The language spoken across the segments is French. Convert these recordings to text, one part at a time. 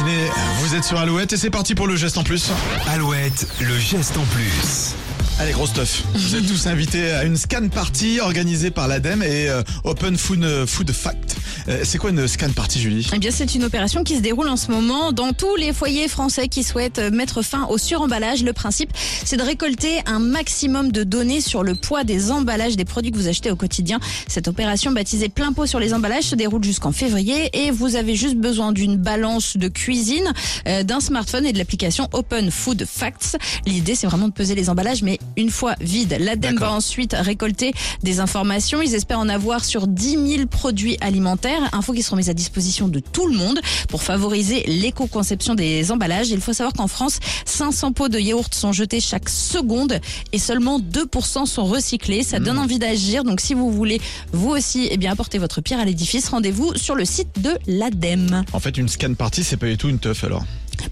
matinée, vous êtes sur Alouette et c'est parti pour le geste en plus. Alouette, le geste en plus. Allez, gros stuff. Vous êtes tous invités à une scan party organisée par l'ADEME et euh, Open Food, euh, Food Fact. Euh, c'est quoi une scan party, Julie? Eh bien, c'est une opération qui se déroule en ce moment dans tous les foyers français qui souhaitent mettre fin au suremballage. Le principe, c'est de récolter un maximum de données sur le poids des emballages des produits que vous achetez au quotidien. Cette opération baptisée plein pot sur les emballages se déroule jusqu'en février et vous avez juste besoin d'une balance de cuisine, euh, d'un smartphone et de l'application Open Food Facts. L'idée, c'est vraiment de peser les emballages, mais une fois vides. L'ADEME va ensuite récolter des informations. Ils espèrent en avoir sur 10 000 produits alimentaires. Infos qui seront mises à disposition de tout le monde pour favoriser l'éco-conception des emballages. Il faut savoir qu'en France, 500 pots de yaourt sont jetés chaque seconde et seulement 2% sont recyclés. Ça donne envie d'agir. Donc si vous voulez vous aussi eh bien, apporter votre pierre à l'édifice, rendez-vous sur le site de l'ADEME. En fait, une scan party, c'est pas du tout une teuf alors.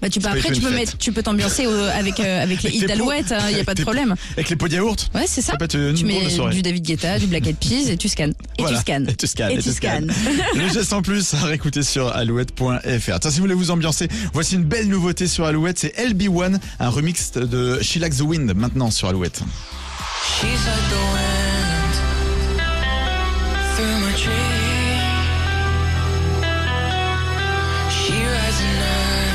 Bah, tu peux, pas après, tu peux, fête. mettre, tu peux t'ambiancer euh, avec, euh, avec les hits d'Alouette, il n'y a pas de problème. Avec les pots de yaourt Ouais, c'est ça. Ça peut être une tu mets soirée. du David Guetta, du Black Eyed Peas et tu scannes. Et Voilà. tu scannes. Et tu scannes. Et et tu scannes. scannes. Le geste en plus à réécouter sur alouette.fr. Tiens, si vous voulez vous ambiancer, voici une belle nouveauté sur Alouette, c'est LB1, un remix de She Likes the Wind maintenant sur Alouette. She's like the wind through my tree. She rides the night